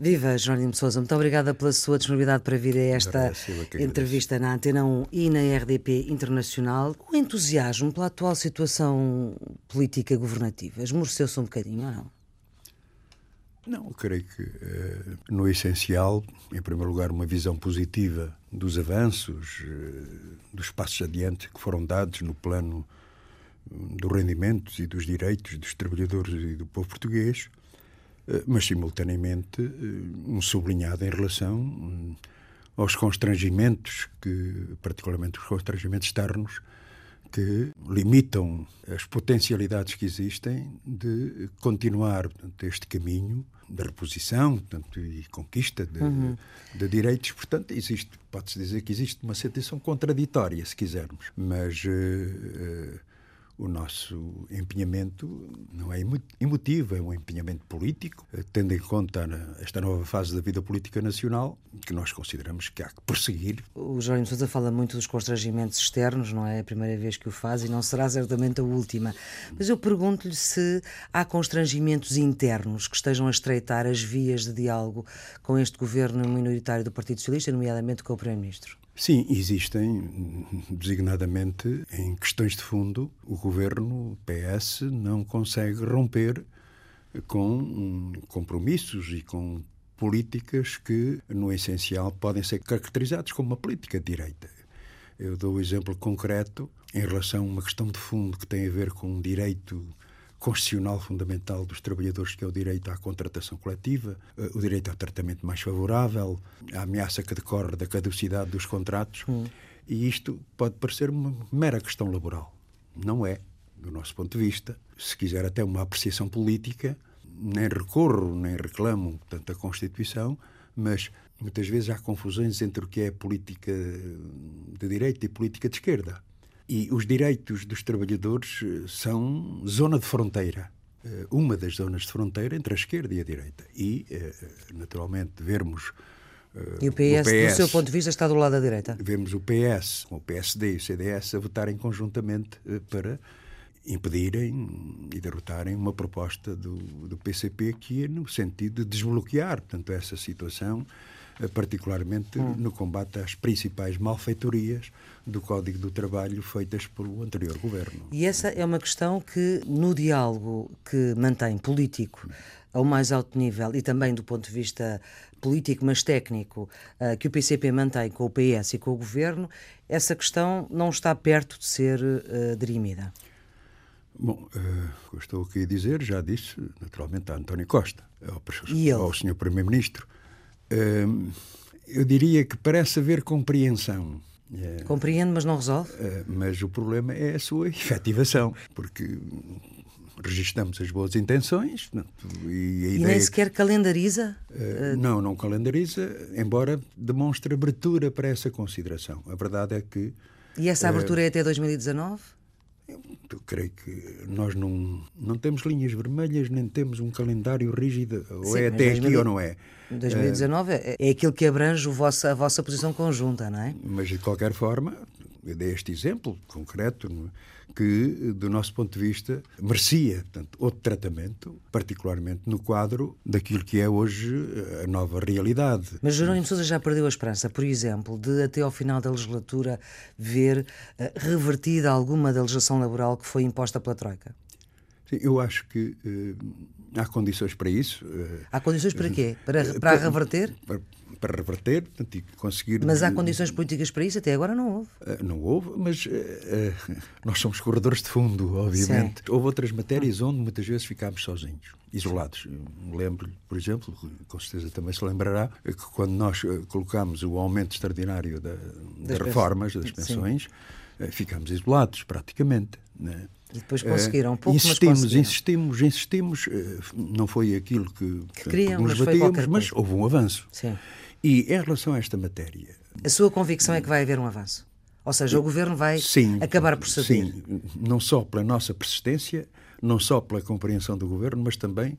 Viva, Jerónimo de Sousa, muito obrigada pela sua disponibilidade para vir a esta entrevista na Antena 1 e na RDP Internacional. O entusiasmo pela atual situação política governativa esmoreceu-se um bocadinho ou não? Não, creio que, uh, no essencial, em primeiro lugar, uma visão positiva dos avanços, uh, dos passos adiante que foram dados no plano hum, dos rendimentos e dos direitos dos trabalhadores e do povo português eh, mas simultaneamente eh, um sublinhado em relação hum, aos constrangimentos, que, particularmente os constrangimentos externos, que limitam as potencialidades que existem de continuar portanto, este caminho da reposição portanto, e conquista de, uhum. de direitos. Portanto, existe, pode-se dizer que existe uma situação contraditória, se quisermos, mas uh, uh, o nosso empenhamento não é emotivo, é um empenhamento político, eh, tendo em conta esta nova fase da vida política nacional, que nós consideramos que há que prosseguir. O Jerónimo Sousa fala muito dos constrangimentos externos, não é a primeira vez que o faz e não será certamente a última. Mas eu pergunto-lhe se há constrangimentos internos que estejam a estreitar as vias de diálogo com este governo minoritário do Partido Socialista, nomeadamente com o Primeiro-Ministro. Sim, existem, designadamente, em questões de fundo, o governo, o PS, não consegue romper com compromissos e com políticas que, no essencial, podem ser caracterizados como uma política de direita. Eu dou o um exemplo concreto em relação a uma questão de fundo que tem a ver com um direito constitucional fundamental dos trabalhadores, que é o direito à contratação coletiva, eh, o direito ao tratamento mais favorável, a ameaça que decorre da caducidade dos contratos. Hum. E isto pode parecer uma mera questão laboral. Não é, do nosso ponto de vista. Se quiser até uma apreciação política, nem recorro, nem reclamo tanto a Constituição, mas muitas vezes há confusões entre o que é política de direita e política de esquerda. E os direitos dos trabalhadores eh, são zona de fronteira, eh, uma das zonas de fronteira entre a esquerda e a direita. E, eh, naturalmente, vermos. E o PS, o PS, do seu ponto de vista, está do lado da direita? Vemos o PS, o PSD e o CDS a votarem conjuntamente para impedirem e derrotarem uma proposta do, do PCP que é no sentido de desbloquear, portanto, essa situação particularmente hum. no combate às principais malfeitorias do Código do Trabalho feitas pelo anterior governo. E essa é uma questão que, no diálogo que mantém político ao mais alto nível e também do ponto de vista político, mas técnico, uh, que o PCP mantém com o PS e com o governo, essa questão não está perto de ser uh, dirimida. Bom, uh, estou aqui a dizer, já disse, naturalmente, a António Costa, ao, ao Sr. Primeiro-Ministro, eu diria que parece haver compreensão. É, Compreende, mas não resolve? Uh, mas o problema é a sua efetivação, porque registramos as boas intenções e, a e nem sequer que, calendariza? Uh, não, não calendariza, embora demonstre abertura para essa consideração. A verdade é que. E essa abertura uh, é até 2019? Eu creio que nós não, não temos linhas vermelhas, nem temos um calendário rígido, ou Sim, é até 2000, aqui ou não é. 2019 é, é aquilo que abrange o vosso, a vossa posição conjunta, não é? Mas, de qualquer forma, eu dei este exemplo concreto, que, do nosso ponto de vista, merecia portanto, outro tratamento, particularmente no quadro daquilo que é hoje a nova realidade. Mas Jerónimo Sousa já perdeu a esperança, por exemplo, de até ao final da legislatura ver uh, revertida alguma da legislação laboral que foi imposta pela Troika? Sim, eu acho que uh, há condições para isso. Uh, há condições para quê? Para, para, para reverter? Para, para reverter portanto, e conseguir. Mas há condições políticas para isso? Até agora não houve. Uh, não houve, mas uh, nós somos corredores de fundo, obviamente. Sim. Houve outras matérias onde muitas vezes ficámos sozinhos, isolados. Lembro-lhe, por exemplo, com certeza também se lembrará, que quando nós colocámos o aumento extraordinário da, das, das reformas, das pensões, Sim. ficámos isolados praticamente. Né? E depois conseguiram um pouco, insistimos, mas insistimos, insistimos, não foi aquilo que, que queriam, nos mas batíamos, mas houve um avanço. Sim. E em relação a esta matéria. A sua convicção é que vai haver um avanço? Ou seja, o governo vai sim, acabar por saber? Sim, não só pela nossa persistência, não só pela compreensão do governo, mas também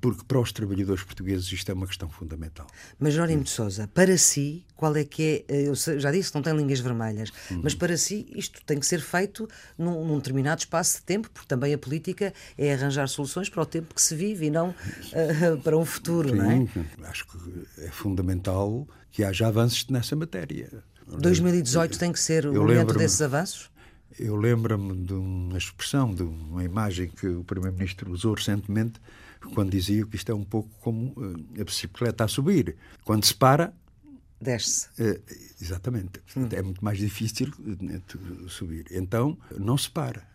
porque para os trabalhadores portugueses isto é uma questão fundamental. Mas Jerónimo de Sousa, para si, qual é que é, eu já disse não tem linhas vermelhas, uhum. mas para si isto tem que ser feito num, num, determinado espaço de tempo, porque também a política é arranjar soluções para o tempo que se vive e não uh, para um futuro, Sim, não é? Acho que é fundamental que haja avanços nessa matéria. 2018 tem que ser o momento desses avanços? Eu lembro-me de uma expressão, de uma imagem que o Primeiro-Ministro usou recentemente, quando dizia que isto é um pouco como eh, a bicicleta a subir. Quando se para. Desce. É, exatamente. Hum. É muito mais difícil né, subir. Então, não se para.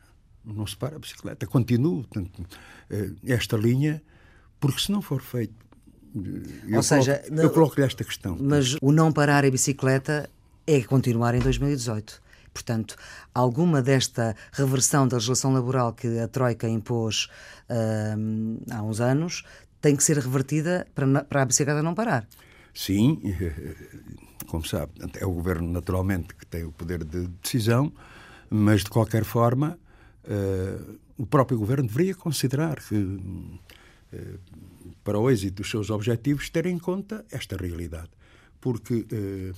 Não se para a bicicleta. Continua portanto, esta linha, porque se não for feito. Eu Ou seja, coloco, eu coloco-lhe esta questão. Mas o não parar a bicicleta é continuar em 2018. Portanto, alguma desta reversão da legislação laboral que a Troika impôs uh, há uns anos tem que ser revertida para, para a bicicleta não parar. Sim, como sabe, é o governo naturalmente que tem o poder de decisão, mas de qualquer forma uh, o próprio governo deveria considerar que uh, para o êxito dos seus objetivos ter em conta esta realidade, porque uh,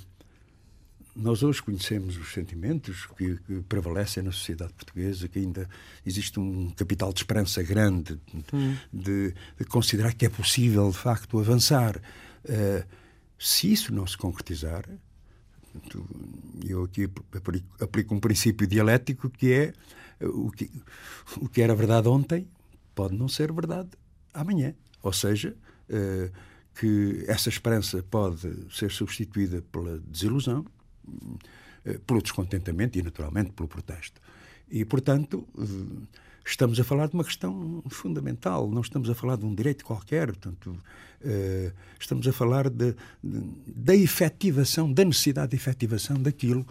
nós hoje conhecemos os sentimentos que, que, prevalecem na sociedade portuguesa, que ainda existe um capital de esperança grande, hum. de, de, considerar que é possível, de facto, avançar. Uh, se isso não se concretizar, eu aqui aplico, aplico um princípio dialético que é o que, o que era verdade ontem pode não ser verdade amanhã. Ou seja, uh, que essa esperança pode ser substituída pela desilusão, eh, pelo descontentamento e, naturalmente, pelo protesto. E, portanto, eh, estamos a falar de uma questão fundamental, não estamos a falar de um direito qualquer, portanto, eh, estamos a falar de, de, da efetivação, da necessidade de efetivação daquilo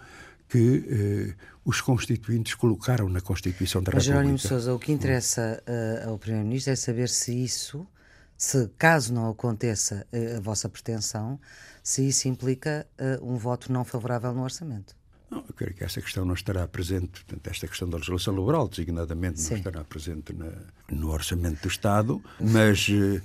que os constituintes colocaram na Constituição da Mas, República. Jerónimo Sousa, o que interessa uh, ao Primeiro-Ministro é saber se isso, se caso não aconteça uh, a vossa pretensão, se isso implica uh, um voto não favorável no orçamento. Não, eu creio que essa questão não estará presente, portanto, esta questão da legislação laboral, designadamente, Sim. não estará presente na, no orçamento do Estado, mas uh,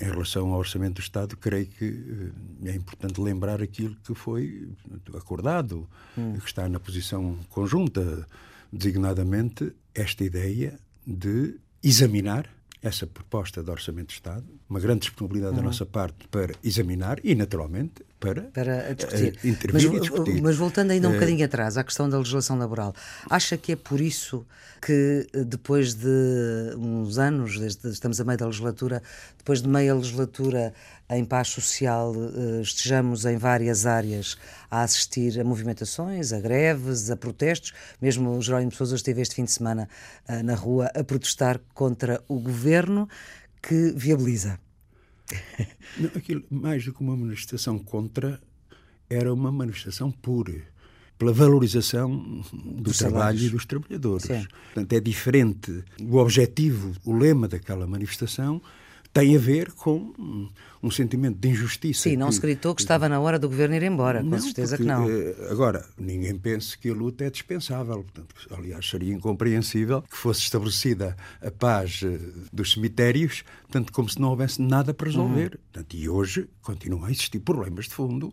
em relação ao orçamento do Estado, creio que é importante lembrar aquilo que foi acordado, hum. que está na posição conjunta, designadamente esta ideia de examinar essa proposta de Orçamento de Estado, uma grande disponibilidade uhum. da nossa parte para examinar e, naturalmente, para, para discutir. Uh, intervir mas, e discutir. Mas voltando ainda um uh, bocadinho atrás, à questão da legislação laboral, acha que é por isso que depois de uns anos, desde estamos a meio da legislatura, depois de meia legislatura em paz social, estejamos em várias áreas a assistir a movimentações, a greves, a protestos, mesmo o Jerónimo Sousa esteve este fim de semana na rua a protestar contra o governo que viabiliza não, aquilo, mais do que uma manifestação contra, era uma manifestação pura pela valorização do dos trabalho salários. e dos trabalhadores. Sim. Portanto, é diferente. O objetivo, o lema daquela manifestação tem a ver com um, sentimento de injustiça. Sim, não que, se gritou que estava na hora do governo ir embora, com certeza porque, que não. Eh, agora, ninguém pense que a luta é dispensável. Portanto, aliás, seria incompreensível que fosse estabelecida a paz eh, dos cemitérios, tanto como se não houvesse nada para resolver. Uhum. Portanto, e hoje continuam a existir problemas de fundo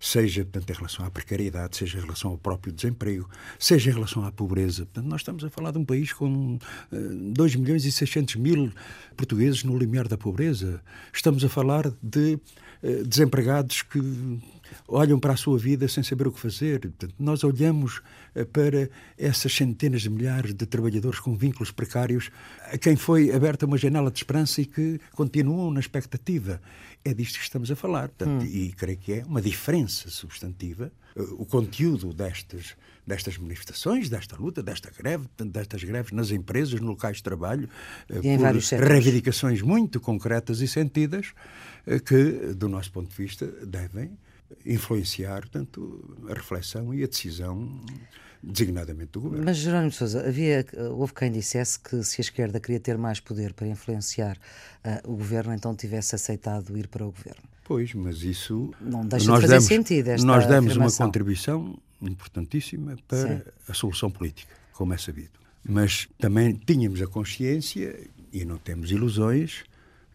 seja portanto, em relação à precariedade, seja em relação ao próprio desemprego, seja em relação à pobreza. Portanto, nós estamos a falar de um país com uh, eh, 2 milhões e 600 mil portugueses no limiar da pobreza. Estamos a falar de uh, desempregados que olham para a sua vida sem saber o que fazer. Nós olhamos uh, para essas centenas de milhares de trabalhadores com vínculos precários a quem foi aberta uma janela de esperança e que continuam na expectativa é disto que estamos a falar. Portanto, hum. E creio que é uma diferença substantiva uh, o conteúdo destas, destas manifestações, desta luta, desta greve, destas greves nas empresas, no locais de trabalho, uh, por reivindicações muito concretas e sentidas que, do nosso ponto de vista, devem influenciar tanto a reflexão e a decisão designadamente do governo. Mas, Jerónimo Sousa, havia, houve quem dissesse que se a esquerda queria ter mais poder para influenciar uh, o governo, então tivesse aceitado ir para o governo. Pois, mas isso. Não deixa nós de fazer damos, sentido. Esta nós damos afirmação. uma contribuição importantíssima para Sim. a solução política, como é sabido. Mas também tínhamos a consciência, e não temos ilusões,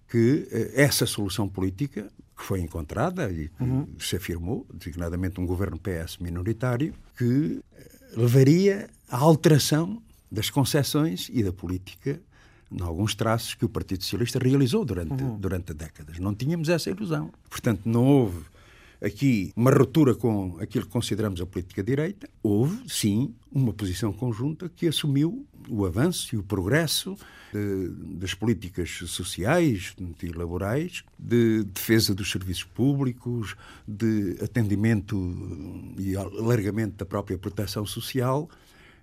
que uh, essa solução política foi encontrada e uhum. se afirmou, designadamente um governo PS minoritário, que levaria à alteração das concessões e da política em alguns traços que o Partido Socialista realizou durante, uhum. durante décadas. Não tínhamos essa ilusão. Portanto, não houve aqui uma ruptura com aquilo que consideramos a política direita. Houve, sim, uma posição conjunta que assumiu o avanço e o progresso de, das políticas sociais e laborais, de defesa dos serviços públicos, de atendimento e alargamento da própria proteção social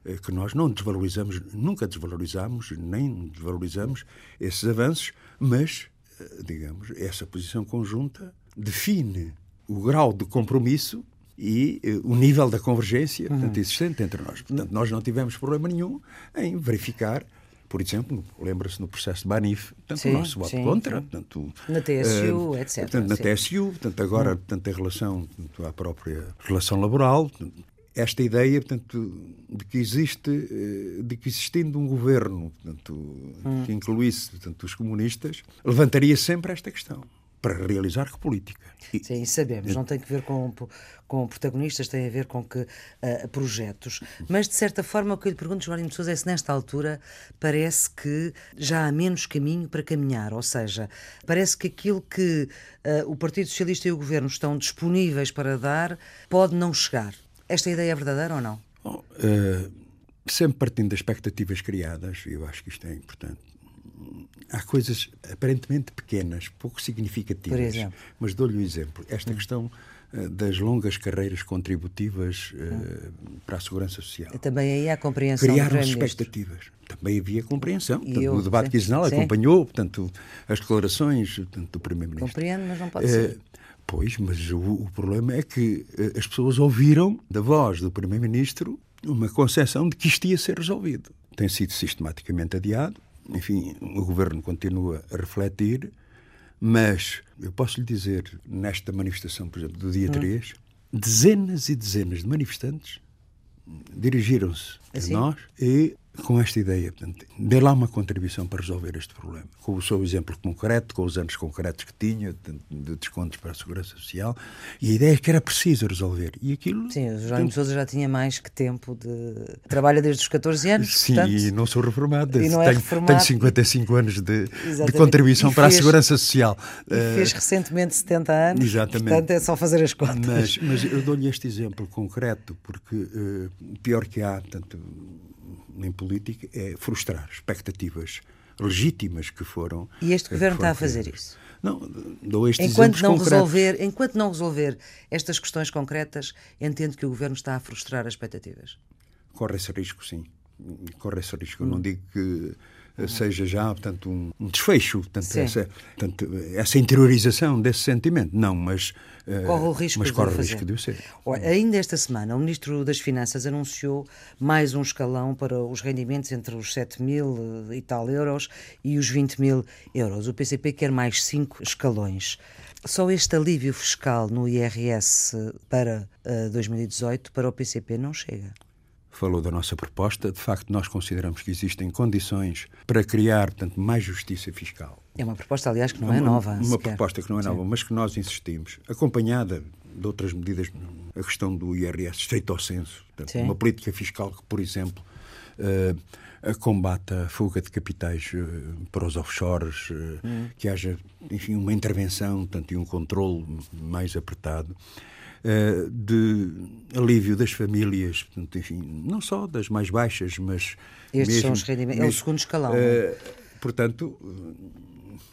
eh, que nós não desvalorizamos, nunca desvalorizamos, nem desvalorizamos esses avanços, mas, eh, digamos, essa posição conjunta define o grau de compromisso e uh, o nível da convergência uhum. portanto, existente entre nós. Portanto, nós não tivemos problema nenhum em verificar por exemplo, lembra-se no processo de Banif, portanto, sim, o nosso voto sim, contra. Sim. Portanto, na TSU, uh, etc. Portanto, na TSU, portanto, agora, portanto, em relação portanto, à própria relação laboral, esta ideia, portanto, de que existe, eh, de que existindo um governo, portanto, hum. que incluísse, portanto, os comunistas, levantaria sempre esta questão para realizar que política. E, Sim, sabemos, não tem que ver com, com protagonistas, tem a ver com que uh, projetos. Mas, de certa forma, o que eu lhe pergunto, João de Sousa, é se nesta altura parece que já há menos caminho para caminhar, ou seja, parece que aquilo que uh, o Partido Socialista e o Governo estão disponíveis para dar pode não chegar. Esta ideia é verdadeira ou não? Bom, uh, sempre partindo das expectativas criadas, eu acho que isto é importante. Há coisas aparentemente pequenas, pouco significativas, mas dou-lhe um exemplo. Esta hum. questão uh, das longas carreiras contributivas uh, hum. para a segurança social. Também aí há compreensão. Criaram expectativas. Também havia compreensão. Portanto, eu, o debate quinzenal acompanhou portanto, as declarações portanto, do Primeiro-Ministro. Compreendo, mas não pode ser. Pois, mas o, o, problema é que eh, as pessoas ouviram da voz do Primeiro-Ministro uma concepção de que isto ia ser resolvido. Tem sido sistematicamente adiado. Enfim, o governo continua a refletir, mas eu posso lhe dizer, nesta manifestação, por exemplo, do dia hum. 3, dezenas e dezenas de manifestantes dirigiram-se assim? a nós e com esta ideia. Portanto, dê lá uma contribuição para resolver este problema. Com o seu exemplo concreto, com os anos concretos que tinha, de descontos para a Segurança Social, e a ideia é que era preciso resolver. E aquilo. Sim, o João de Sousa já tinha mais que tempo de. Trabalha desde os 14 anos. Sim, portanto... e não sou reformado. E não é tenho, reformado. tenho 55 anos de, de contribuição para a Segurança Social. E fez recentemente 70 anos. Exatamente. Portanto, é só fazer as contas. Mas, mas eu dou-lhe este exemplo concreto, porque uh, pior que há, tanto em política é frustrar expectativas legítimas que foram. E este governo está a fazer isso? Não, dou estes enquanto não resolver, enquanto não resolver estas questões concretas, entendo que o governo está a frustrar as expectativas. Corre esse risco, sim. Corre esse risco. Hum. Eu não digo que seja já portanto, um, um desfecho, portanto, essa, portanto, essa interiorização desse sentimento. Não, mas eh, corre o risco, mas corre de, o risco de o ser. Ainda esta semana, o Ministro das Finanças anunciou mais um escalão para os rendimentos entre os 7 mil e tal euros e os 20 mil euros. O PCP quer mais cinco escalões. Só este alívio fiscal no IRS para uh, eh, 2018 para o PCP não chega falou da nossa proposta. De facto, nós consideramos que existem condições para criar, portanto, mais justiça fiscal. É uma proposta, aliás, que não é, nova. Uma sequer. proposta que não é nova, Sim. mas que nós insistimos, acompanhada de outras medidas, a questão do IRS estreito ao senso. Portanto, uma política fiscal que, por exemplo, uh, combate a fuga de capitais uh, para os offshores, uh, hum. que haja, enfim, uma intervenção portanto, e um controle mais apertado. Eh, de alívio das famílias, portanto, enfim, não só das mais baixas, mas. Estes mesmo, são os rendimentos, é o segundo escalão. Uh, portanto,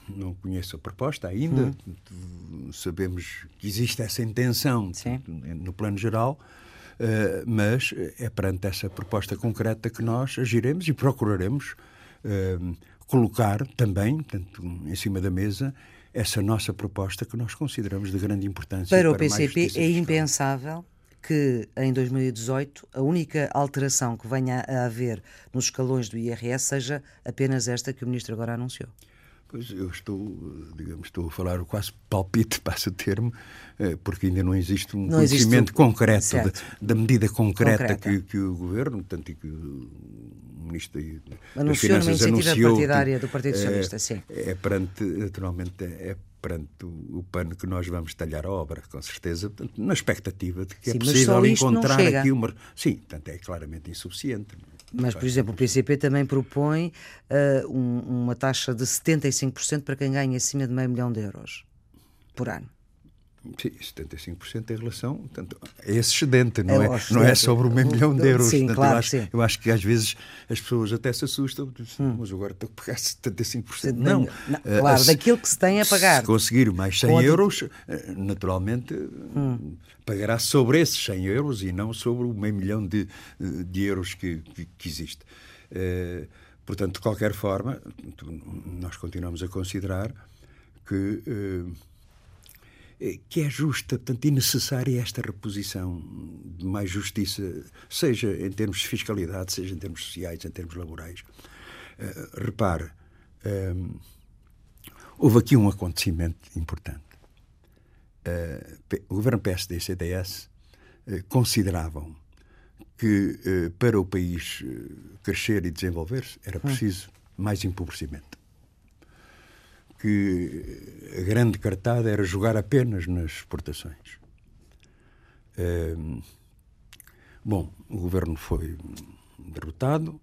não conheço a proposta ainda, hum. sabemos que existe essa intenção no plano geral. Uh, mas é perante essa proposta concreta que nós agiremos e procuraremos uh, colocar também, portanto, em cima da mesa, essa nossa proposta que nós consideramos de grande importância. Para, para o PCP é impensável que em 2018 a única alteração que venha a haver nos escalões do IRS seja apenas esta que o Ministro agora anunciou. Pois eu estou, digamos, estou a falar quase palpite, passa o termo, eh, porque ainda não existe um não conhecimento existe concreto da, da, medida concreta, concreta. Que, que, o Governo, tanto que o Ministro das Finanças uma anunciou. partidária do Partido Socialista, é, sim. É perante, naturalmente, é perante o pano que nós vamos talhar a obra, com certeza, na expectativa de que é sim, é possível encontrar aqui uma. Sim, portanto, é claramente insuficiente. Mas, por exemplo, o PCP também propõe uh, um, uma taxa de 75% para quem ganha acima de meio milhão de euros por ano. Sim, 75% em relação portanto, a esse excedente, não é, é não é sobre o meio milhão de euros. Sim, portanto, claro, eu, acho, sim. eu acho que às vezes as pessoas até se assustam, hum. mas agora estou a pagar 75%. Não, não eh, claro, daquilo que se tem a pagar. Se conseguir mais 100 Pode... euros, eh, naturalmente hum. pagará sobre esses 100 euros e não sobre o meio milhão de, de euros que, que, que existe. Uh, portanto, de qualquer forma, nós continuamos a considerar que. Uh, que é justa, portanto, e necessária esta reposição de mais justiça, seja em termos de fiscalidade, seja em termos sociais, em termos laborais. Uh, repare, um, houve aqui um acontecimento importante. Uh, o governo PSD e CDS consideravam que para o país crescer e desenvolver-se era hum. preciso mais empobrecimento que a grande cartada era jogar apenas nas exportações. bom, o governo foi derrotado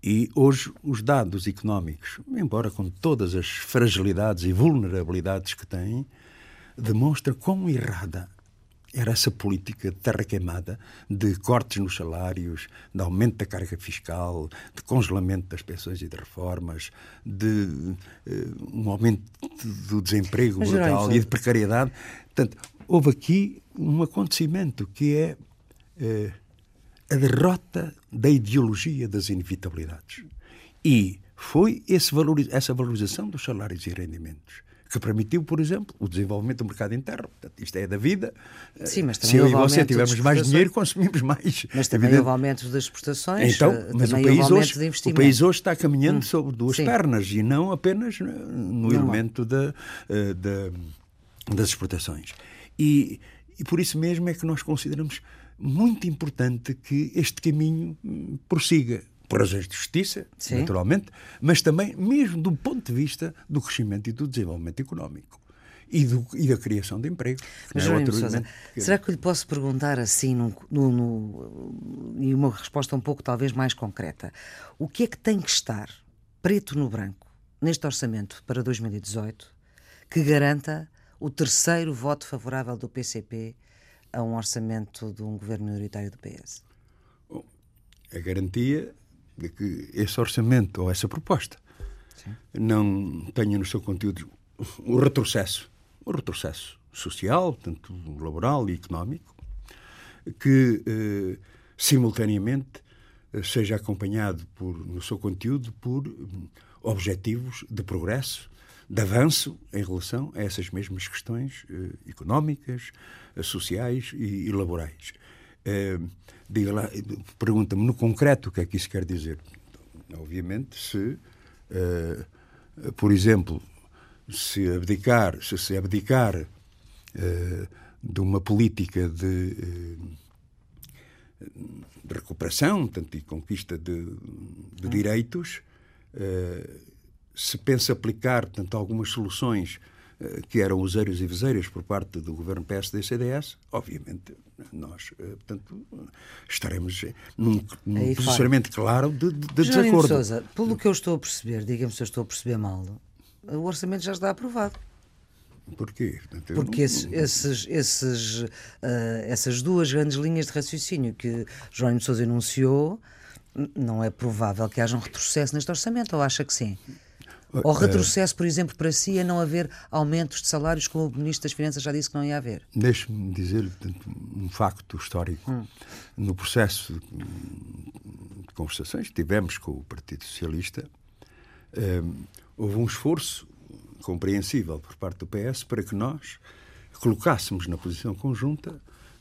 e hoje os dados económicos, embora com todas as fragilidades e vulnerabilidades que têm, demonstram quão errada era essa política de terra queimada, de cortes nos salários, de aumento da carga fiscal, de congelamento das pensões e de reformas, de uh, um aumento do desemprego Mas, brutal e de precariedade. Portanto, houve aqui um acontecimento que é uh, a derrota da ideologia das inevitabilidades. E foi valoriza essa valorização dos salários e rendimentos que permitiu, por exemplo, o desenvolvimento do mercado interno. Portanto, isto é da vida. Sim, mas Se eu e você tivermos mais dinheiro, consumimos mais. Mas também evidente. houve aumento das exportações. Então, mas o país, hoje, o país hoje está caminhando hum. sobre duas Sim. pernas e não apenas no não elemento da, eh, da, das exportações. E, e por isso mesmo é que nós consideramos muito importante que este caminho hum, prossiga por razões de justiça, Sim. naturalmente, mas também mesmo do ponto de vista do crescimento e do desenvolvimento económico. E, do, e, da criação de emprego. Mas, é Sousa, será que lhe posso perguntar assim, no, no, no, e uma resposta um pouco talvez mais concreta? O que é que tem que estar preto no branco neste orçamento para 2018 que garanta o terceiro voto favorável do PCP a um orçamento de um governo minoritário do PS? Bom, a garantia de que esse orçamento ou essa proposta Sim. não tenha no seu conteúdo o retrocesso, o retrocesso social, tanto laboral e económico, que eh, simultaneamente eh, seja acompanhado por, no seu conteúdo por um, objetivos de progresso, de avanço em relação a essas mesmas questões eh, económicas, eh, sociais e, e laborais. Eh, diga lá, pergunta-me no concreto o que é que isso quer dizer. Obviamente, se, eh, por exemplo, se abdicar, se se abdicar eh, de uma política de, eh, de recuperação, tanto e conquista de, de direitos, eh, se pensa aplicar tanto algumas soluções que eram useiros e viseiras por parte do governo PSD e CDS, obviamente nós, eh, portanto, estaremos num, num posicionamento claro de, de, de desacordo. Sousa, pelo que eu estou a perceber, diga-me se eu estou a perceber mal, o orçamento já está aprovado. Porquê? Portanto, Porque esses, esses, esses, uh, essas duas grandes linhas de raciocínio que João de Sousa enunciou, não é provável que haja um retrocesso neste orçamento, ou acha que sim? Ou retrocesso, por exemplo, para si é não haver aumentos de salários, como o Ministro das Finanças já disse que não ia haver? Deixe-me dizer-lhe um facto histórico. Hum. No processo de conversações que tivemos com o Partido Socialista, um, houve um esforço compreensível por parte do PS para que nós colocássemos na posição conjunta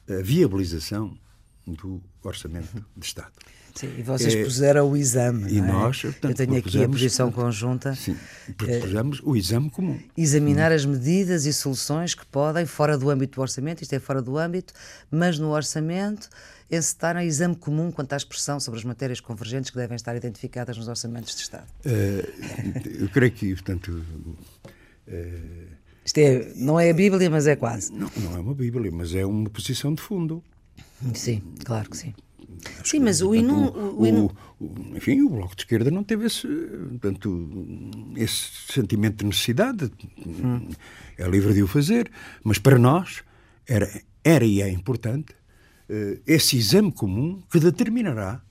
a viabilização do Orçamento de Estado. Sim, e vocês é, puseram o exame. E é? nós, portanto, Eu tenho aqui a posição conjunta. Sim, propusemos é, o exame comum. Examinar hum. as medidas e soluções que podem, fora do âmbito do orçamento, isto é fora do âmbito, mas no orçamento, encetar um exame comum quanto à expressão sobre as matérias convergentes que devem estar identificadas nos orçamentos de Estado. Uh, eu creio que, portanto. Uh, isto é, não é a Bíblia, mas é quase. Não, não é uma Bíblia, mas é uma posição de fundo. Sim, claro que sim. Sim, mas o, inum, o, o, o, Enfim, o Bloco de Esquerda não teve esse, portanto, esse sentimento de necessidade. Hum. É livre de o fazer. Mas para nós era, era e é importante uh, esse exame comum que determinará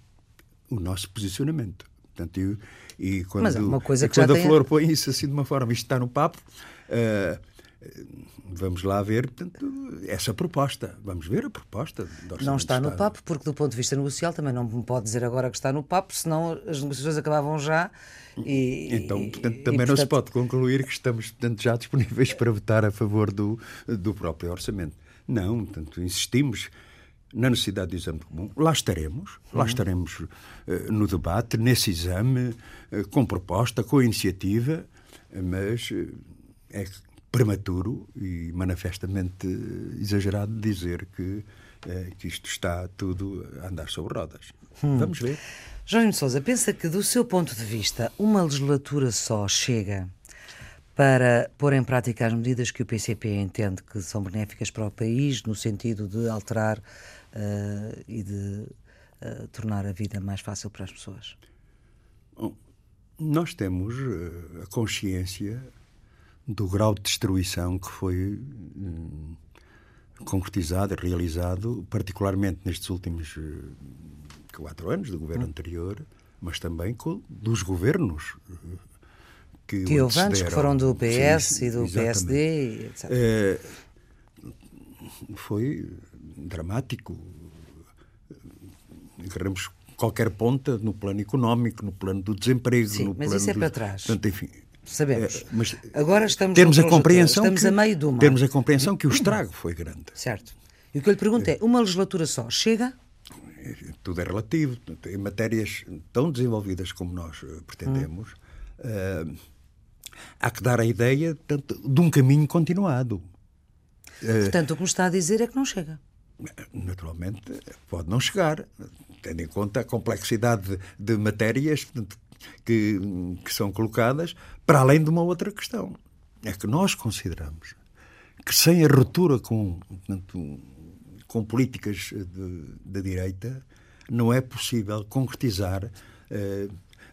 o nosso posicionamento. Portanto, eu, e quando, mas é uma coisa que quando a Flor põe isso assim de uma forma, isto está no papo. Uh, vamos lá ver portanto, essa proposta. Vamos ver a proposta. Não está no papo, porque do ponto de vista negocial também não me pode dizer agora que está no papo, senão as negociações acabavam já. E, então, portanto, também e, não se pode concluir que estamos portanto, já disponíveis para votar a favor do, do próprio orçamento. Não, portanto, insistimos na necessidade do exame comum. Lá estaremos, lá uhum. estaremos uh, no debate, nesse exame, uh, com proposta, com iniciativa, mas uh, é prematuro e manifestamente exagerado dizer que, eh, que isto está tudo a andar sobre rodas. Hum. Vamos ver. Jorge Sousa, pensa que, do seu ponto de vista, uma legislatura só chega para pôr em prática as medidas que o PCP entende que são benéficas para o país, no sentido de alterar uh, e de uh, tornar a vida mais fácil para as pessoas? Bom, nós temos a consciência do grau de destruição que foi hum, concretizado, realizado, particularmente nestes últimos hum, quatro anos do governo hum. anterior, mas também com, dos governos hum, que, que houve antes, que foram do PS sim, e do exatamente. PSD, etc. É, foi dramático. Agarramos qualquer ponta no plano económico, no plano do desemprego, sim, no mas plano isso é para trás. Portanto, enfim, Sabemos. É, mas Agora estamos temos a compreensão estamos que, a meio do mar. Temos a compreensão que o estrago foi grande. Certo. E o que eu lhe pergunto é, uma legislatura só chega? Tudo é relativo. Em matérias tão desenvolvidas como nós eh, pretendemos, hum. uh, há que dar a ideia portanto, de um caminho continuado. Eh, portanto, o que me está a dizer é que não chega. Naturalmente, pode não chegar, tendo em conta a complexidade de, de matérias que, que são colocadas, para além de uma outra questão. É que nós consideramos que sem a ruptura com, portanto, com políticas da direita não é possível concretizar eh,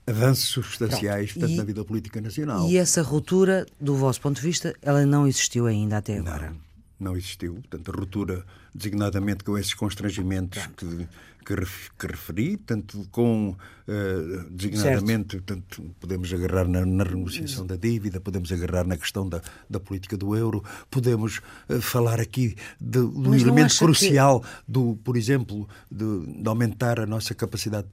avanços substanciais portanto, e, na vida política nacional. E essa ruptura, do vosso ponto de vista, ela não existiu ainda até agora? Não não existiu. Portanto, a ruptura, designadamente com esses constrangimentos que, que, referi, tanto com, uh, designadamente, tanto podemos agarrar na, na renegociação da dívida, podemos agarrar na questão da, da política do euro, podemos uh, falar aqui de, do elemento crucial que... do, por exemplo, de, de aumentar a nossa capacidade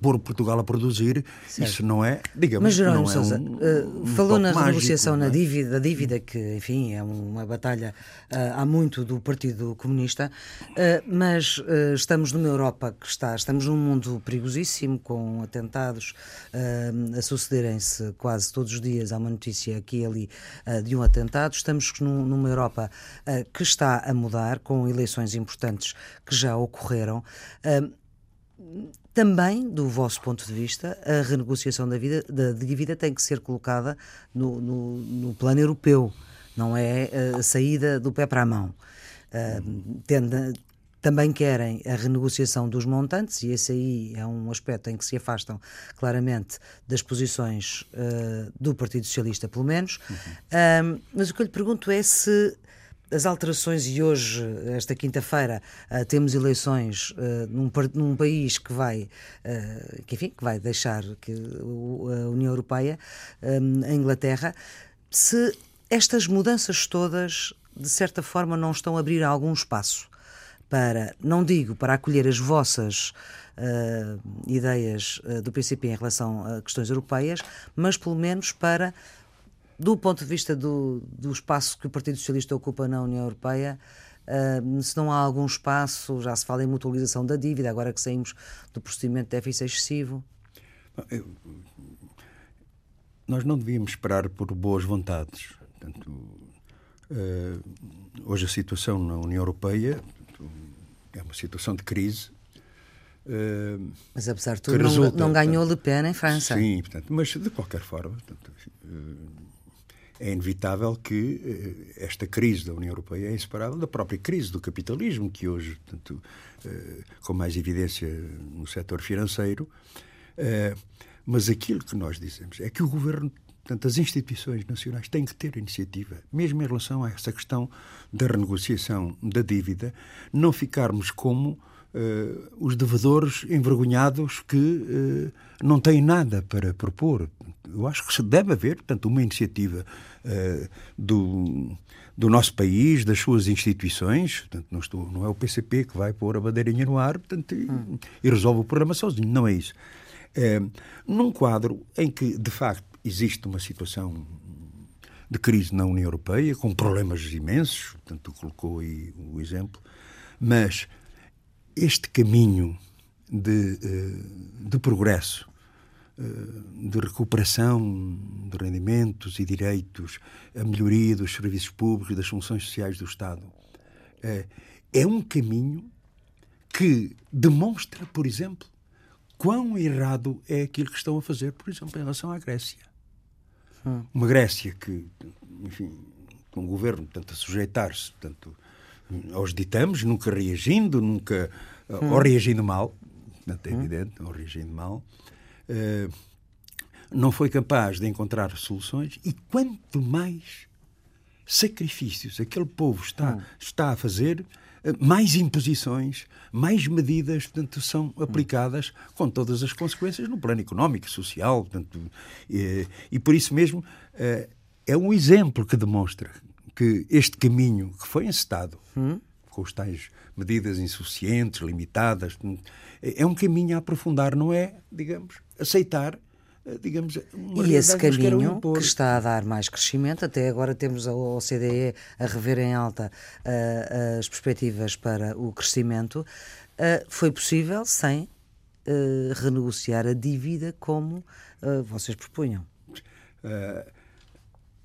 pôr Portugal a produzir, certo. isso não é, digamos, Mas, Jerónimo não Sousa, é um, um falou na mágico, negociação é? na dívida, dívida que, enfim, é uma batalha uh, há muito do Partido Comunista, uh, mas uh, estamos numa Europa que está, estamos num mundo perigosíssimo, com atentados a sucederem-se quase todos os dias, há uma notícia aqui e ali de um atentado, estamos num, numa Europa que está a mudar, com eleições importantes que já ocorreram também, do vosso ponto de vista, a renegociação da, vida, da dívida tem que ser colocada no, no, no plano europeu, não é a saída do pé para a mão. Uh, tende, também querem a renegociação dos montantes, e esse aí é um aspecto em que se afastam claramente das posições uh, do Partido Socialista, pelo menos. Uhum. Uh, mas o que eu lhe pergunto é se as alterações e hoje, esta quinta-feira, uh, temos eleições uh, num, num, país que vai, uh, que, enfim, que vai deixar que a União Europeia, a Inglaterra, se estas mudanças todas, de certa forma, não estão a abrir algum espaço para, não digo para acolher as vossas ideias do PCP em relação a questões europeias, mas pelo menos para do ponto de vista do, do espaço que o Partido Socialista ocupa na União Europeia, Uh, se não há algum espaço, já se fala em mutualização da dívida, agora que saímos do procedimento de déficit excessivo. Eu, nós não devíamos esperar por boas vontades. Portanto, uh, hoje a situação na União Europeia é uma situação de crise. Uh, mas apesar de tudo, não, resulta, não, ganhou Le Pen em França. Sim, portanto, mas de qualquer forma, portanto, é inevitável que esta crise da União Europeia é inseparável da própria crise do capitalismo, que hoje, portanto, com mais evidência no setor financeiro, mas aquilo que nós dizemos é que o governo, portanto, as instituições nacionais têm que ter iniciativa, mesmo em relação a essa questão da renegociação da dívida, não ficarmos como uh, os devedores envergonhados que uh, não têm nada para propor. Eu acho que se deve haver, portanto, uma iniciativa uh, do do nosso país, das suas instituições. Portanto, não, estou, não é o PCP que vai pôr a bandeirinha no ar portanto, e, hum. e resolve o problema sozinho. Não é isso num quadro em que, de facto, existe uma situação de crise na União Europeia, com problemas imensos, portanto, colocou aí o exemplo, mas este caminho de, eh, de progresso, eh, de recuperação de rendimentos e direitos, a melhoria dos serviços públicos e das funções sociais do Estado, é, é um caminho que demonstra, por exemplo, quão errado é aquilo que estão a fazer, por exemplo, em relação à Grécia. Hum. Uma Grécia que, enfim, com um governo, portanto, a sujeitar-se, portanto, aos ditames, nunca reagindo, nunca, hum. ou reagindo mal, portanto, é hum. evidente, ou reagindo mal, uh, não foi capaz de encontrar soluções e quanto mais sacrifícios aquele povo está, hum. está a fazer, mais imposições, mais medidas, portanto, são aplicadas com todas as consequências no plano económico, social, portanto, e, e por isso mesmo eh, é um exemplo que demonstra que este caminho que foi encetado, hum? com os tais medidas insuficientes, limitadas, é um caminho a aprofundar, não é, digamos, aceitar eh, digamos, e esse caminho que, que, está a dar mais crescimento, até agora temos a OCDE a rever em alta uh, as perspectivas para o crescimento, uh, foi possível sem uh, renegociar a dívida como vocês propunham.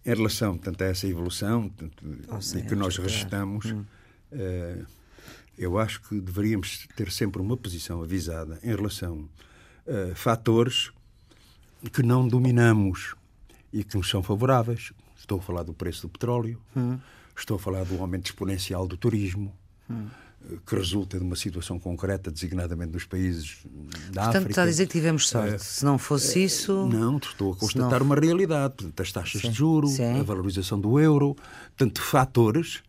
Em relação portanto, a essa evolução portanto, oh, que nós registramos, hum. eu acho que deveríamos ter sempre uma posição avisada em relação a fatores que não dominamos e que nos são favoráveis. Estou a falar do preço do petróleo, hum. estou a falar do aumento exponencial do turismo, hum. Que resulta de uma situação concreta, designadamente dos países da Portanto, África. está a dizer que tivemos sorte. É, Se não fosse é, isso. Não, estou a constatar não... uma realidade. Portanto, as taxas Sim. de juro, Sim. a valorização do euro, tanto fatores,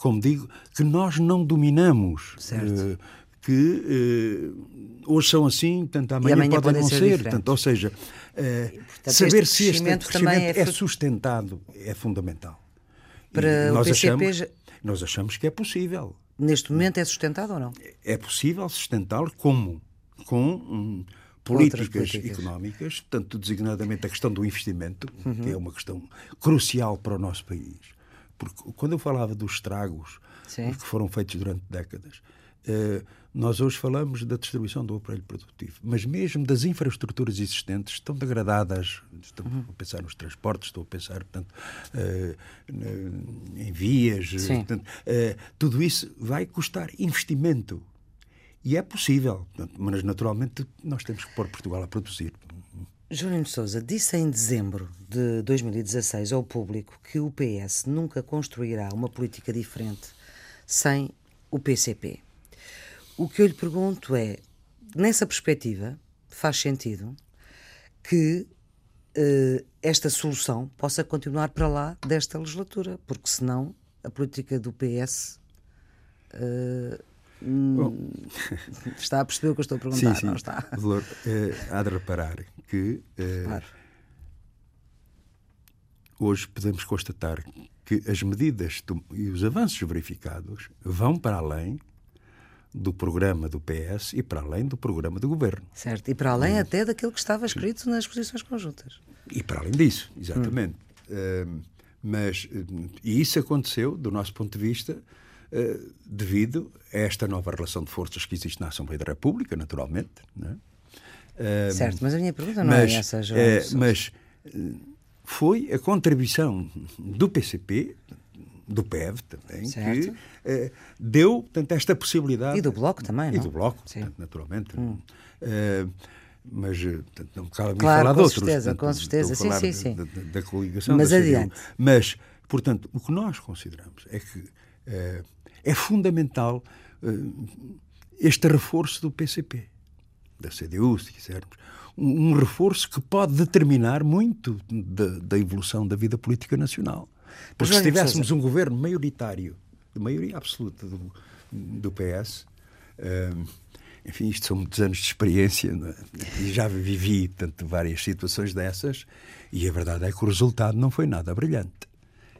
como digo, que nós não dominamos. Certo. Uh, que hoje são assim, portanto, amanhã, amanhã podem, podem não ser. Portanto, ou seja, portanto, saber este se este crescimento é, é, sustentado é fundamental. Para nós o PCP... achamos, nós achamos que é possível. Neste momento é sustentado ou não? É possível sustentá-lo como? Com um, políticas, políticas, económicas, tanto designadamente a questão do investimento, uhum. que é uma questão crucial para o nosso país. Porque quando eu falava dos estragos Sim. que foram feitos durante décadas, nós hoje falamos da distribuição do aparelho produtivo, mas mesmo das infraestruturas existentes estão degradadas. Estou a pensar nos transportes, estou a pensar, portanto, uh, em vias. Portanto, uh, tudo isso vai custar investimento. E é possível, mas naturalmente nós temos que pôr Portugal a produzir. Júlio de Souza disse em dezembro de 2016 ao público que o PS nunca construirá uma política diferente sem o PCP. O que eu lhe pergunto é, nessa perspectiva, faz sentido que uh, esta solução possa continuar para lá desta legislatura, porque senão a política do PS uh, hum, está a perceber o que eu estou a perguntar, sim, sim. não está? Valor, eh, há de reparar que claro. hoje podemos constatar que as medidas e os avanços verificados vão para além do programa do PS e para além do programa do governo. Certo, e para além hum. até daquilo que estava escrito nas posições conjuntas. E para além disso, exatamente. Hum. Uh, mas, e isso aconteceu, do nosso ponto de vista, uh, devido a esta nova relação de forças que existe na Assembleia da República, naturalmente. Uh, certo, mas a minha pergunta não é mas, é essa, João. mas foi a contribuição do PCP, do PEV também, certo. que deu portanto, esta possibilidade. E do Bloco também, não? E do Bloco, portanto, naturalmente. Hum mas eh, não cabe claro, falar de outros. Certeza, com certeza, sim, sim, sim. Da, da, da coligação. Mas da adiante. Mas, portanto, o que nós consideramos é que é, é fundamental é, este reforço do PCP, da CDU, se quisermos. Um, um reforço que pode determinar muito da, da evolução da vida política nacional. Porque se tivéssemos um governo maioritário, de maioria absoluta do, do PS, enfim, isto são muitos anos de experiência é? e já vivi tanto várias situações dessas e a verdade é que o resultado não foi nada brilhante.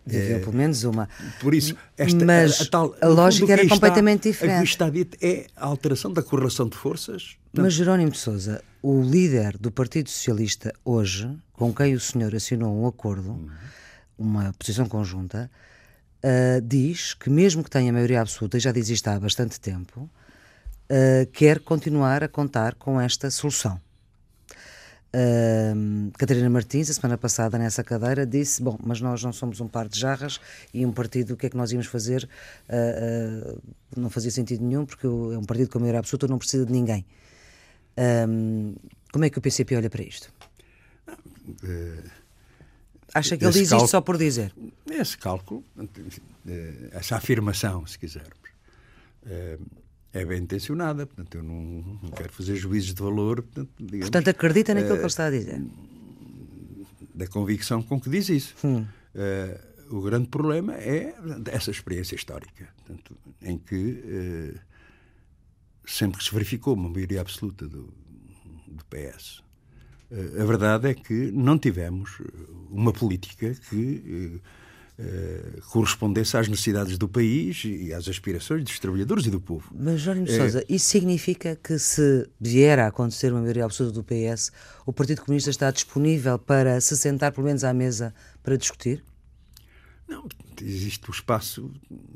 Viveu é, pelo menos uma. Por isso, esta, Mas a, a, tal, a lógica era completamente está, diferente. O que está dito é a alteração da correlação de forças. Mas Jerónimo de Souza, o líder do Partido Socialista hoje, com quem o senhor assinou um acordo, uhum. Uma posição conjunta, uh, diz que mesmo que tenha maioria absoluta, e já diz isto há bastante tempo, uh, quer continuar a contar com esta solução. Uh, Catarina Martins, a semana passada nessa cadeira, disse: Bom, mas nós não somos um par de jarras e um partido, o que é que nós íamos fazer? Uh, uh, não fazia sentido nenhum, porque é um partido com maioria absoluta, não precisa de ninguém. como é que o PCP olha para isto? Acha que ele diz isto só por dizer? Esse cálculo, essa afirmação, se quisermos é bem intencionada, portanto, eu não, quero fazer juízes de valor. Portanto, digamos, portanto acredita naquilo uh, que ele está a dizer? Da convicção com que diz isso. Hum. Uh, o grande problema é essa experiência histórica, portanto, em que uh, sempre que se verificou uma maioria absoluta do, do PS, a verdade é que não tivemos uma política que eh, correspondesse às necessidades do país e às aspirações dos trabalhadores e do povo. Mas, Jónimo é... Sousa, isso significa que se vier a acontecer uma maioria absoluta do PS, o Partido Comunista está disponível para se sentar pelo menos à mesa para discutir? Não, existe o espaço.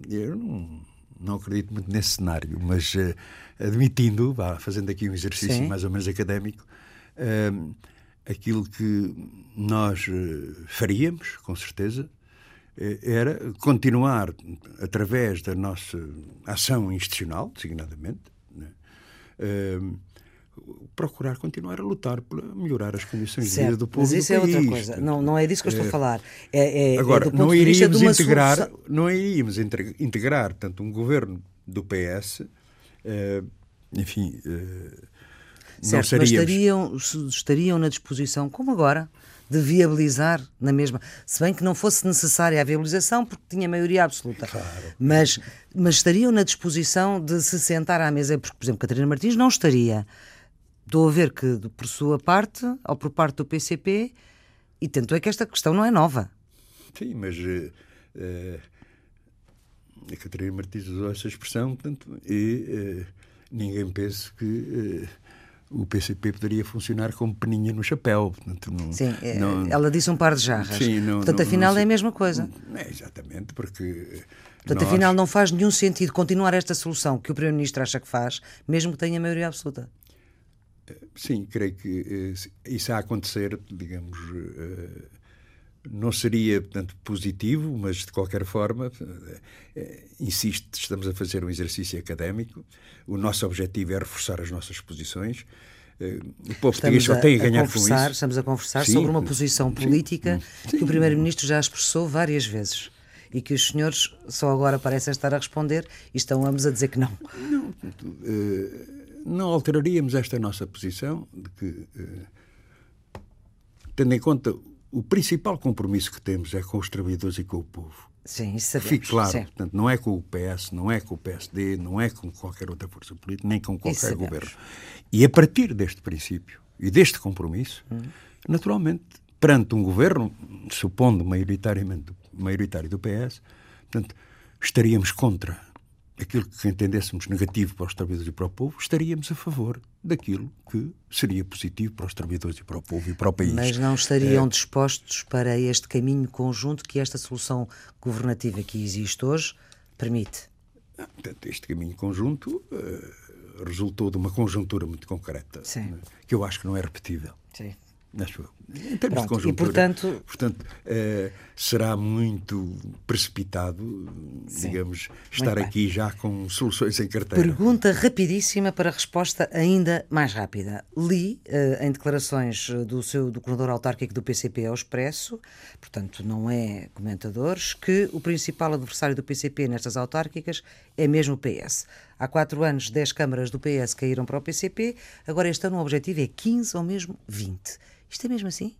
Eu não, não acredito muito nesse cenário, mas uh, admitindo, vá, fazendo aqui um exercício Sim. mais ou menos académico, uh, aquilo que nós uh, faríamos, com certeza, eh, era continuar, através da nossa ação institucional, designadamente, né, uh, procurar continuar a lutar para melhorar as condições certo, de vida do povo. Mas isso é outra coisa, não, não é disso que eu estou a eh, falar. É, é, Agora, não iríamos integrar, solução... não iríamos integrar tanto um governo do PS, uh, enfim. Uh, certo, mas estariam, estariam na disposição, como agora, de viabilizar na mesma. Se bem que não fosse necessária a viabilização, porque tinha maioria absoluta. Claro. Mas, mas estariam na disposição de se sentar à mesa, porque, por exemplo, Catarina Martins não estaria. Estou a ver que, por sua parte, ou por parte do PCP, e tanto é que esta questão não é nova. Sim, mas. Uh, a Catarina Martins usou essa expressão, portanto, e uh, ninguém pensa que o PCP poderia funcionar como peninha no chapéu. Portanto, não, sim, é, não, ela disse um par de jarras. Sim, não, Portanto, afinal é a mesma coisa. É, exatamente, porque. Portanto, nós... afinal não faz nenhum sentido continuar esta solução que o Primeiro-Ministro acha que faz, mesmo que tenha maioria absoluta. Sim, creio que eh, isso a acontecer, digamos, eh, não seria, portanto, positivo, mas de qualquer forma, eh, insisto, estamos a fazer um exercício académico. O nosso objetivo é reforçar as nossas posições. Eh, o povo português só tem a ganhar a com isso. Estamos a conversar sim, sobre uma posição política sim, sim. que o Primeiro-Ministro já expressou várias vezes e que os senhores só agora parecem estar a responder e estão ambos a dizer que não. Não, eh, não alteraríamos esta nossa posição de que, tendo em conta o principal compromisso que temos é com os trabalhadores e com o povo. Sim, isso sabemos. Fique claro, portanto, não é com o PS, não é com o PSD, não é com qualquer outra força política, nem com qualquer governo. E a partir deste princípio e deste compromisso, hum. naturalmente, perante um governo, supondo maioritariamente maioritário do PS, portanto, estaríamos contra aquilo que entendêssemos negativo para os trabalhadores e para o povo, estaríamos a favor daquilo que seria positivo para os trabalhadores e para o povo e para o país. Mas não estariam é... dispostos para este caminho conjunto que esta solução governativa que existe hoje permite? Portanto, este caminho conjunto uh, resultou de uma conjuntura muito concreta, Sim. que eu acho que não é repetível. Sim. Acho eu. Em termos Pronto, de conjuntura. e, portanto- portanto eh, será muito precipitado, digamos, estar aqui já com soluções em carteira. Pergunta rapidíssima para resposta ainda mais rápida. Li eh, em declarações eh, do seu do coordenador autárquico do PCP ao Expresso, portanto não é comentadores, que o principal adversário do PCP nestas autárquicas é mesmo o PS. Há quatro anos, 10 câmaras do PS caíram para o PCP, agora este ano o objetivo é 15 ou mesmo 20. Isto é mesmo assim?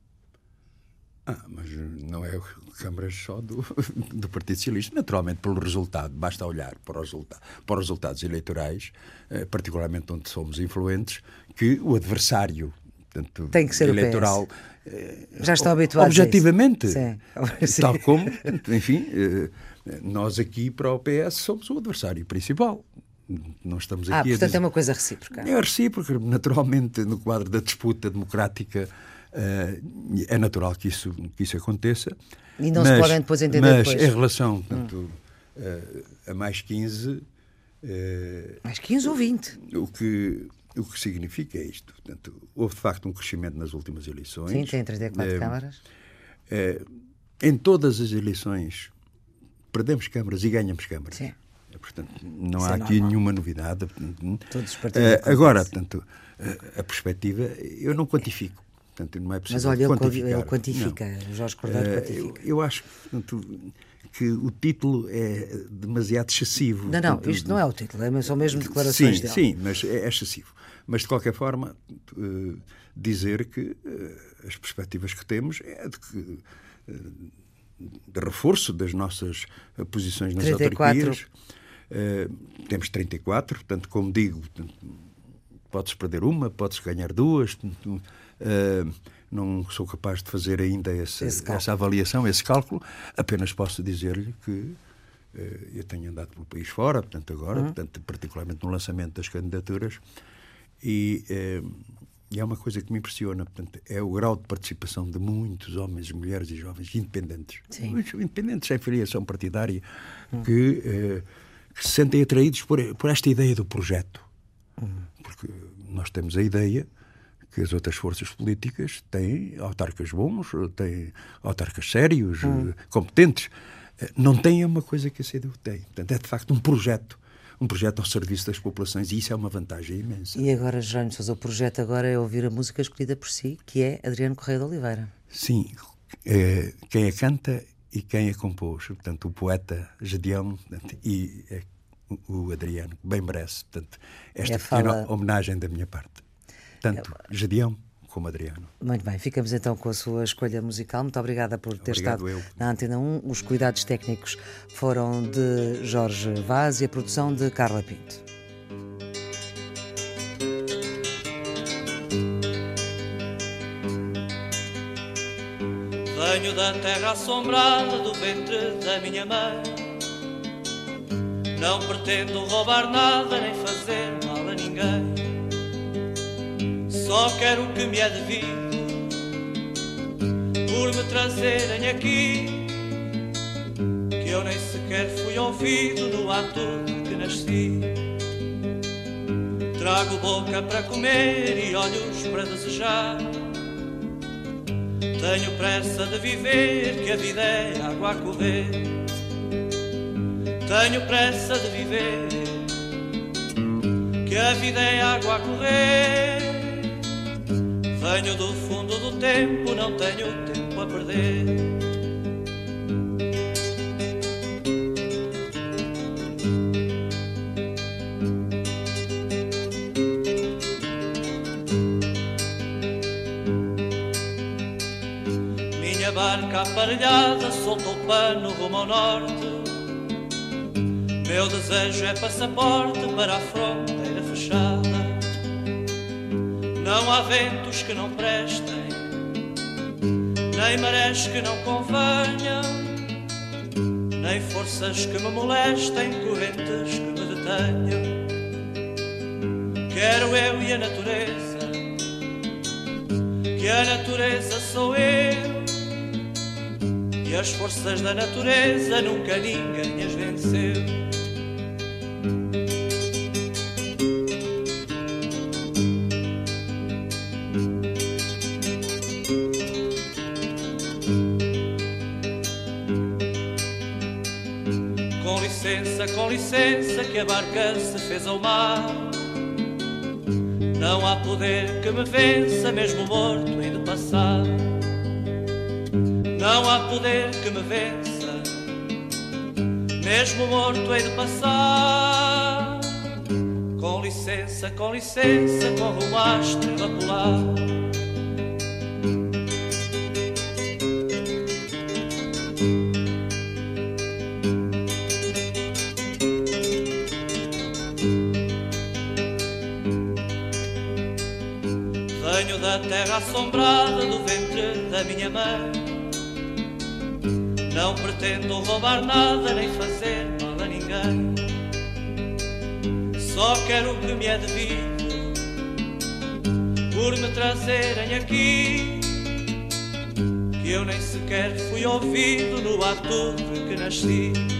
Ah, mas não é câmaras só do, do Partido Socialista. Naturalmente, pelo resultado, basta olhar para os, resulta para os resultados eleitorais, eh, particularmente onde somos influentes, que o adversário portanto, Tem que ser o eleitoral. Já estão habituados Objetivamente. Sim. Sim. Tal como, enfim, eh, nós aqui para o PS somos o adversário principal. Não estamos Ah, aqui a portanto dizer... é uma coisa recíproca. É recíproco, naturalmente, no quadro da disputa democrática, eh, é natural que isso, que isso aconteça. E não se podem depois entender mas depois. em relação portanto, eh, a mais 15, eh, Mais 15 ou 20. o, que, o que significa é isto. Portanto, houve de facto um crescimento nas últimas eleições. Sim, tem 34 Eh, câmaras. em todas as eleições, perdemos câmaras e ganhamos câmaras. Sim. Portanto, não Isso há é aqui nenhuma novidade. Portanto, Todos os partidos acontece. agora, portanto, eh, a perspectiva, eu não quantifico. Portanto, não é possível Mas olha, ele, quantificar. ele quantifica, Não. Jorge Cordeiro Eh, quantifica. eu, eu acho portanto, que o título é demasiado excessivo. Não, não, Portanto, isto não é o título, é- são mesmo declarações sim, dele. Sim, mas é, é excessivo. Mas, de qualquer forma, dizer que as perspectivas que temos é de que de reforço das nossas posições nas 34. autarquias. Eh, temos 34, portanto, como digo, pode-se perder uma, pode-se ganhar duas. eh, não sou capaz de fazer ainda essa, essa avaliação, esse cálculo. Apenas posso dizer-lhe que eh, eu tenho andado pelo país fora, portanto, agora, portanto, particularmente no lançamento das candidaturas, e, eh, e é uma coisa que me impressiona, portanto, é o grau de participação de muitos homens, mulheres e jovens independentes, Sim. Independentes sem filiação partidária, que, eh, que se sentem atraídos por, por esta ideia do projeto. Porque nós temos a ideia que as outras forças políticas têm autarcas bons, têm autarcas sérios, eh, competentes. Eh, Não têm uma coisa que a CDU tem. Portanto, é de facto um projeto. Um projeto ao serviço das populações e isso é uma vantagem imensa. E agora, Jerónimo Sousa, o projeto agora é ouvir a música escolhida por si, que é Adriano Correia de Oliveira. Sim, eh, quem a canta e quem a compôs. Portanto, o poeta Gedeão portanto, e eh, o- Adriano, bem merece. Portanto, esta É pequena fala- homenagem da minha parte. Tanto Gedeão como Adriano. Muito bem, ficamos então com a sua escolha musical. Muito obrigada por ter Obrigado estado eu. na Antena 1. Os cuidados técnicos foram de Jorge Vaz e a produção de Carla Pinto. Venho da terra assombrada do ventre da minha mãe. Não pretendo roubar nada nem fazer mal a ninguém. Só quero o que me é devido por me trazerem aqui. Que eu nem sequer fui ouvido no ato que nasci. Trago boca para comer e olhos para desejar. Tenho pressa de viver, que a vida é água a correr. Tenho pressa de viver, que a vida é água a correr. Venho do fundo do tempo, não tenho tempo a perder. Soltou o pano rumo ao norte. Meu desejo é passaporte para a fronteira fechada. Não há ventos que não prestem, nem marés que não convenham, nem forças que me molestem, correntes que me detenham. Quero eu e a natureza que a natureza sou eu as forças da natureza nunca ninguém as venceu. Com licença, com licença, que a barca se fez ao mar. Não há poder que me vença, mesmo morto e de passar. Não há poder que me vença, mesmo morto hei de passar. Com licença, com licença, com rumo à estrela polar. Venho da terra assombrada do ventre da minha mãe. Não pretendo roubar nada nem fazer mal a ninguém. Só quero o que me é devido por me trazerem aqui. Que eu nem sequer fui ouvido no ato que nasci.